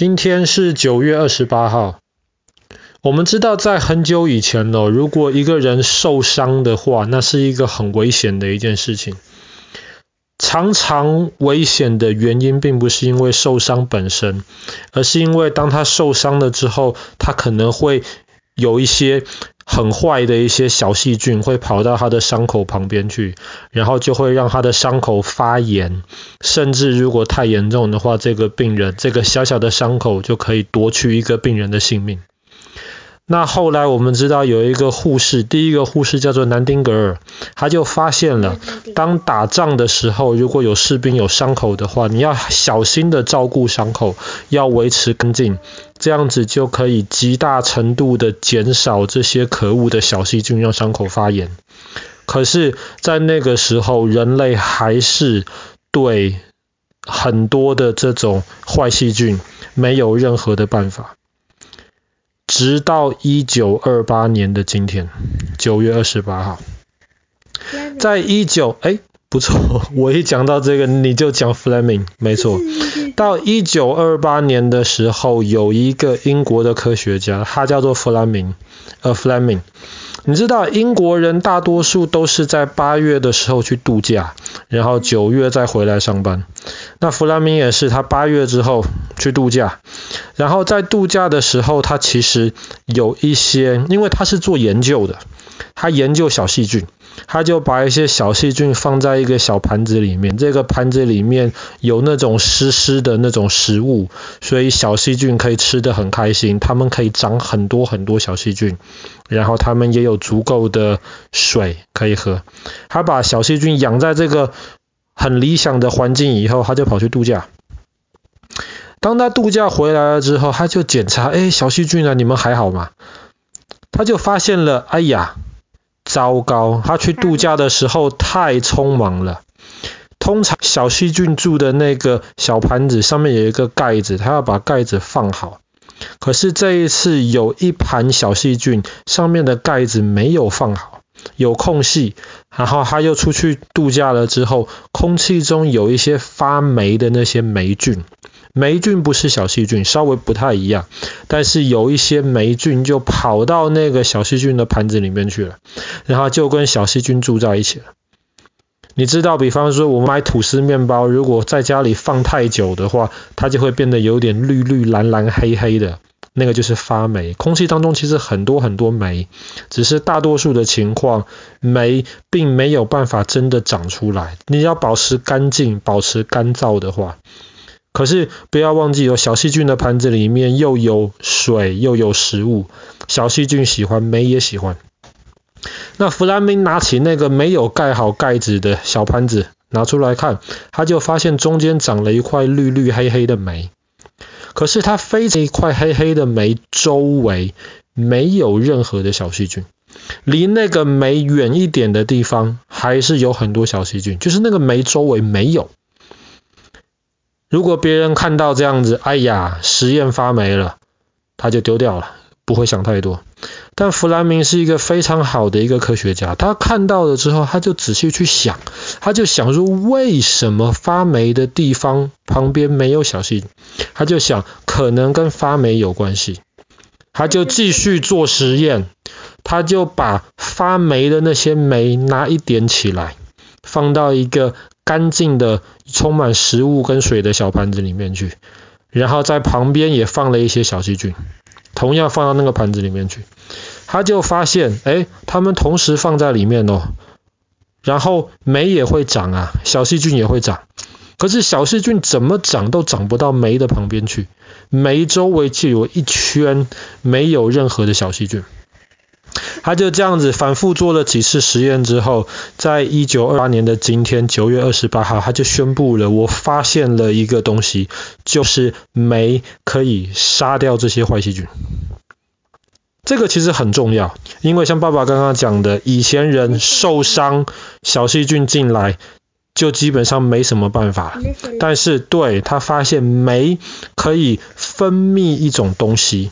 今天是九月二十八号。我们知道，在很久以前哦，如果一个人受伤的话，那是一个很危险的一件事情。常常危险的原因，并不是因为受伤本身，而是因为当他受伤了之后，他可能会有一些很坏的一些小细菌会跑到他的伤口旁边去，然后就会让他的伤口发炎，甚至如果太严重的话，这个病人这个小小的伤口就可以夺去一个病人的性命。那后来我们知道有一个护士，第一个护士叫做南丁格尔，他就发现了，当打仗的时候，如果有士兵有伤口的话，你要小心的照顾伤口，要维持干净，这样子就可以极大程度的减少这些可恶的小细菌让伤口发炎。可是，在那个时候，人类还是对很多的这种坏细菌没有任何的办法。直到一九二八年的今天，九月二十八号，在一九哎不错，我一讲到这个你就讲 Fleming，没错。到一九二八年的时候，有一个英国的科学家，他叫做弗拉明，呃，Fleming。你知道英国人大多数都是在八月的时候去度假，然后九月再回来上班。那弗拉明也是，他八月之后去度假，然后在度假的时候，他其实有一些，因为他是做研究的，他研究小细菌。他就把一些小细菌放在一个小盘子里面，这个盘子里面有那种湿湿的那种食物，所以小细菌可以吃得很开心，它们可以长很多很多小细菌，然后它们也有足够的水可以喝。他把小细菌养在这个很理想的环境以后，他就跑去度假。当他度假回来了之后，他就检查，哎，小细菌啊，你们还好吗？他就发现了，哎呀。糟糕，他去度假的时候太匆忙了。通常小细菌住的那个小盘子上面有一个盖子，他要把盖子放好。可是这一次有一盘小细菌上面的盖子没有放好，有空隙。然后他又出去度假了之后，空气中有一些发霉的那些霉菌。霉菌不是小细菌，稍微不太一样，但是有一些霉菌就跑到那个小细菌的盘子里面去了，然后就跟小细菌住在一起了。你知道，比方说我们买吐司面包，如果在家里放太久的话，它就会变得有点绿绿蓝蓝黑黑的，那个就是发霉。空气当中其实很多很多霉，只是大多数的情况，霉并没有办法真的长出来。你要保持干净、保持干燥的话。可是不要忘记，有小细菌的盘子里面又有水又有食物，小细菌喜欢，霉也喜欢。那弗兰明拿起那个没有盖好盖子的小盘子拿出来看，他就发现中间长了一块绿绿黑黑的霉。可是他飞这一块黑黑的霉周围没有任何的小细菌，离那个霉远一点的地方还是有很多小细菌，就是那个霉周围没有。如果别人看到这样子，哎呀，实验发霉了，他就丢掉了，不会想太多。但弗兰明是一个非常好的一个科学家，他看到了之后，他就仔细去想，他就想说，为什么发霉的地方旁边没有小细？他就想，可能跟发霉有关系。他就继续做实验，他就把发霉的那些霉拿一点起来，放到一个。干净的、充满食物跟水的小盘子里面去，然后在旁边也放了一些小细菌，同样放到那个盘子里面去，他就发现，哎，他们同时放在里面哦，然后霉也会长啊，小细菌也会长，可是小细菌怎么长都长不到霉的旁边去，霉周围就有一圈没有任何的小细菌。他就这样子反复做了几次实验之后，在一九二八年的今天，九月二十八号，他就宣布了，我发现了一个东西，就是酶可以杀掉这些坏细菌。这个其实很重要，因为像爸爸刚刚讲的，以前人受伤，小细菌进来就基本上没什么办法。但是对，他发现酶可以分泌一种东西，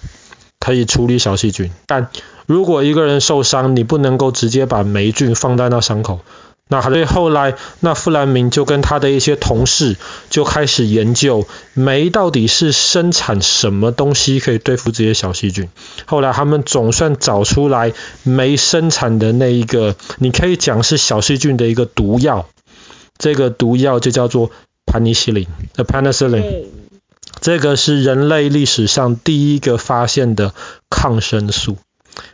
可以处理小细菌，但如果一个人受伤，你不能够直接把霉菌放在那伤口，那所以后来，那富兰明就跟他的一些同事就开始研究霉到底是生产什么东西可以对付这些小细菌。后来他们总算找出来霉生产的那一个，你可以讲是小细菌的一个毒药。这个毒药就叫做盘尼西林，the penicillin。这个是人类历史上第一个发现的抗生素。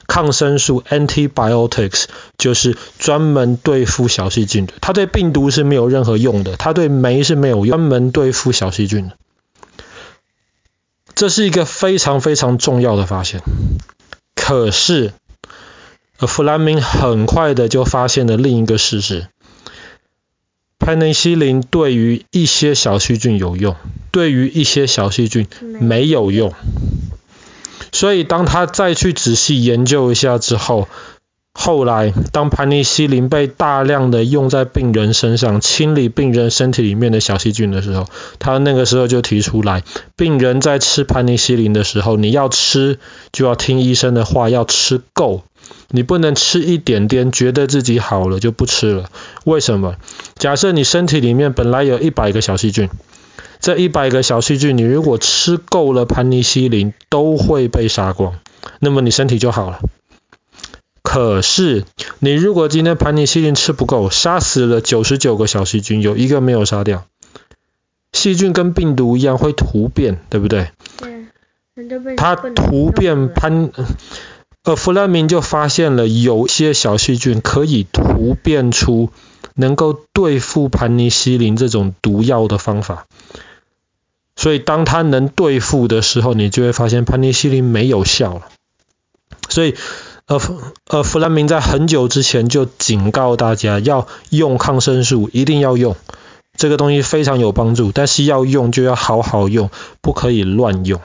抗生素 （antibiotics） 就是专门对付小细菌的，它对病毒是没有任何用的，它对酶是没有用，专门对付小细菌的。这是一个非常非常重要的发现。可是，弗兰明很快的就发现了另一个事实：盘尼西林对于一些小细菌有用，对于一些小细菌没有用。所以，当他再去仔细研究一下之后，后来当盘尼西林被大量的用在病人身上，清理病人身体里面的小细菌的时候，他那个时候就提出来，病人在吃盘尼西林的时候，你要吃就要听医生的话，要吃够，你不能吃一点点，觉得自己好了就不吃了。为什么？假设你身体里面本来有一百个小细菌。这一百个小细菌，你如果吃够了盘尼西林，都会被杀光，那么你身体就好了。可是，你如果今天盘尼西林吃不够，杀死了九十九个小细菌，有一个没有杀掉，细菌跟病毒一样会突变，对不对？对。它突变盘，呃，弗莱明就发现了有些小细菌可以突变出能够对付盘尼西林这种毒药的方法。所以，当他能对付的时候，你就会发现盘尼西林没有效了。所以，呃，呃，弗兰明在很久之前就警告大家，要用抗生素，一定要用这个东西非常有帮助，但是要用就要好好用，不可以乱用。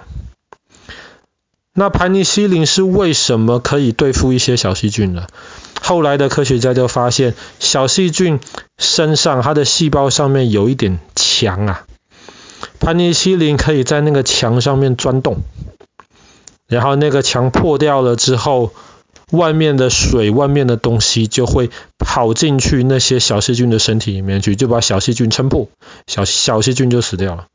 那盘尼西林是为什么可以对付一些小细菌呢？后来的科学家就发现，小细菌身上它的细胞上面有一点墙啊。盘尼西林可以在那个墙上面钻洞，然后那个墙破掉了之后，外面的水、外面的东西就会跑进去那些小细菌的身体里面去，就把小细菌撑破，小小细菌就死掉了。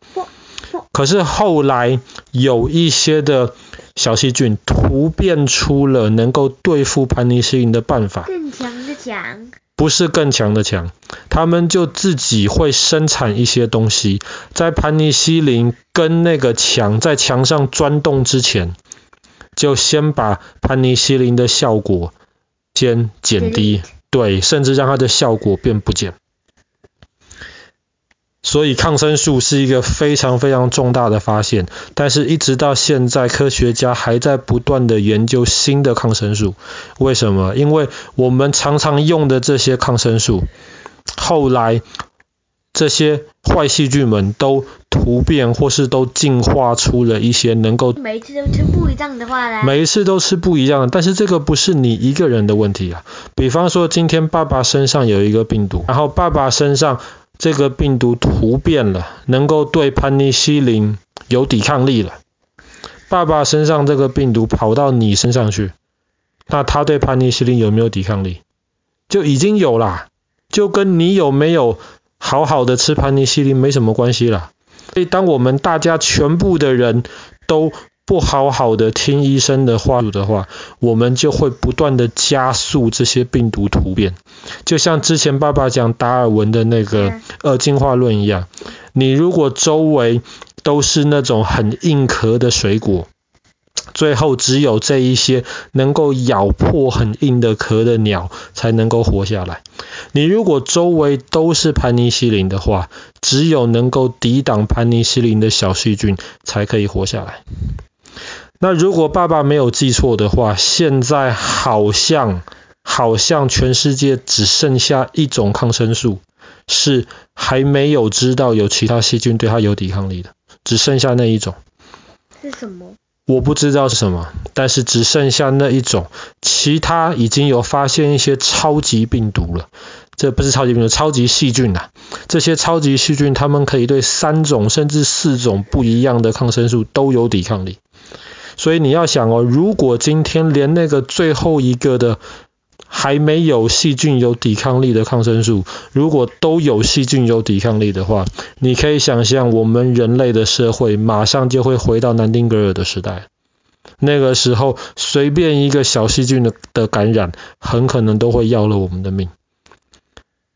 可是后来有一些的小细菌突变出了能够对付盘尼西林的办法，更强的强。不是更强的强，他们就自己会生产一些东西，在盘尼西林跟那个墙在墙上钻洞之前，就先把盘尼西林的效果先减低，对，甚至让它的效果变不见。所以抗生素是一个非常非常重大的发现，但是一直到现在，科学家还在不断的研究新的抗生素。为什么？因为我们常常用的这些抗生素，后来这些坏细菌们都突变或是都进化出了一些能够每一次都吃不一样的话呢？每一次都吃不一样，但是这个不是你一个人的问题啊。比方说，今天爸爸身上有一个病毒，然后爸爸身上。这个病毒突变了，能够对盘尼西林有抵抗力了。爸爸身上这个病毒跑到你身上去，那他对盘尼西林有没有抵抗力？就已经有啦，就跟你有没有好好的吃盘尼西林没什么关系啦。所以当我们大家全部的人都不好好的听医生的话的话，我们就会不断的加速这些病毒突变，就像之前爸爸讲达尔文的那个呃进化论一样。你如果周围都是那种很硬壳的水果，最后只有这一些能够咬破很硬的壳的鸟才能够活下来。你如果周围都是盘尼西林的话，只有能够抵挡盘尼西林的小细菌才可以活下来。那如果爸爸没有记错的话，现在好像好像全世界只剩下一种抗生素是还没有知道有其他细菌对它有抵抗力的，只剩下那一种。是什么？我不知道是什么，但是只剩下那一种，其他已经有发现一些超级病毒了。这不是超级病毒，超级细菌呐、啊。这些超级细菌，它们可以对三种甚至四种不一样的抗生素都有抵抗力。所以你要想哦，如果今天连那个最后一个的还没有细菌有抵抗力的抗生素，如果都有细菌有抵抗力的话，你可以想象我们人类的社会马上就会回到南丁格尔的时代。那个时候，随便一个小细菌的的感染，很可能都会要了我们的命。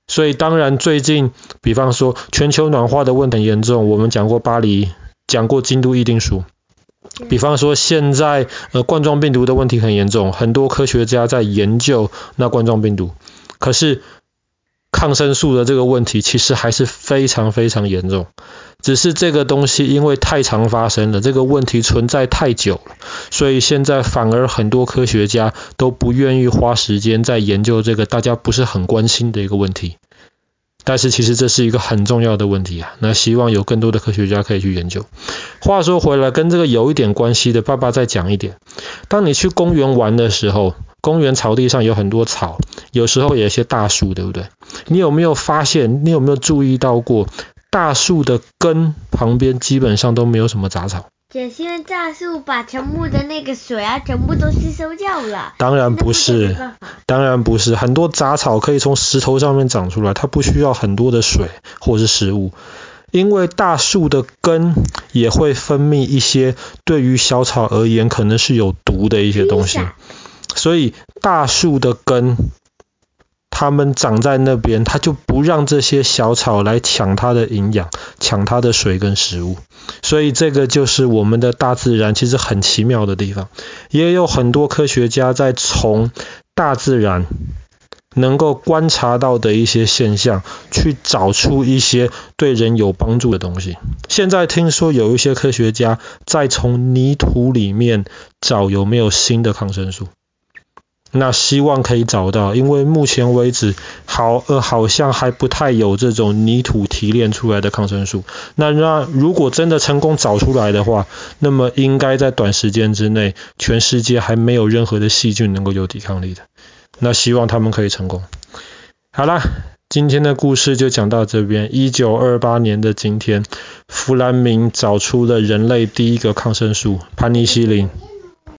所以，当然最近，比方说全球暖化的问题严重，我们讲过巴黎，讲过京都议定书。比方说，现在呃冠状病毒的问题很严重，很多科学家在研究那冠状病毒。可是抗生素的这个问题其实还是非常非常严重，只是这个东西因为太常发生了，这个问题存在太久了，所以现在反而很多科学家都不愿意花时间在研究这个大家不是很关心的一个问题。但是其实这是一个很重要的问题啊，那希望有更多的科学家可以去研究。话说回来，跟这个有一点关系的，爸爸再讲一点。当你去公园玩的时候，公园草地上有很多草，有时候有一些大树，对不对？你有没有发现？你有没有注意到过，大树的根旁边基本上都没有什么杂草？也是因为大树把全部的那个水啊，全部都吸收掉了。当然不是，当然不是。很多杂草可以从石头上面长出来，它不需要很多的水或是食物。因为大树的根也会分泌一些对于小草而言可能是有毒的一些东西，所以大树的根。它们长在那边，它就不让这些小草来抢它的营养，抢它的水跟食物。所以这个就是我们的大自然其实很奇妙的地方。也有很多科学家在从大自然能够观察到的一些现象，去找出一些对人有帮助的东西。现在听说有一些科学家在从泥土里面找有没有新的抗生素。那希望可以找到，因为目前为止好呃好像还不太有这种泥土提炼出来的抗生素。那那如果真的成功找出来的话，那么应该在短时间之内，全世界还没有任何的细菌能够有抵抗力的。那希望他们可以成功。好啦，今天的故事就讲到这边。一九二八年的今天，弗兰明找出了人类第一个抗生素——盘尼西林。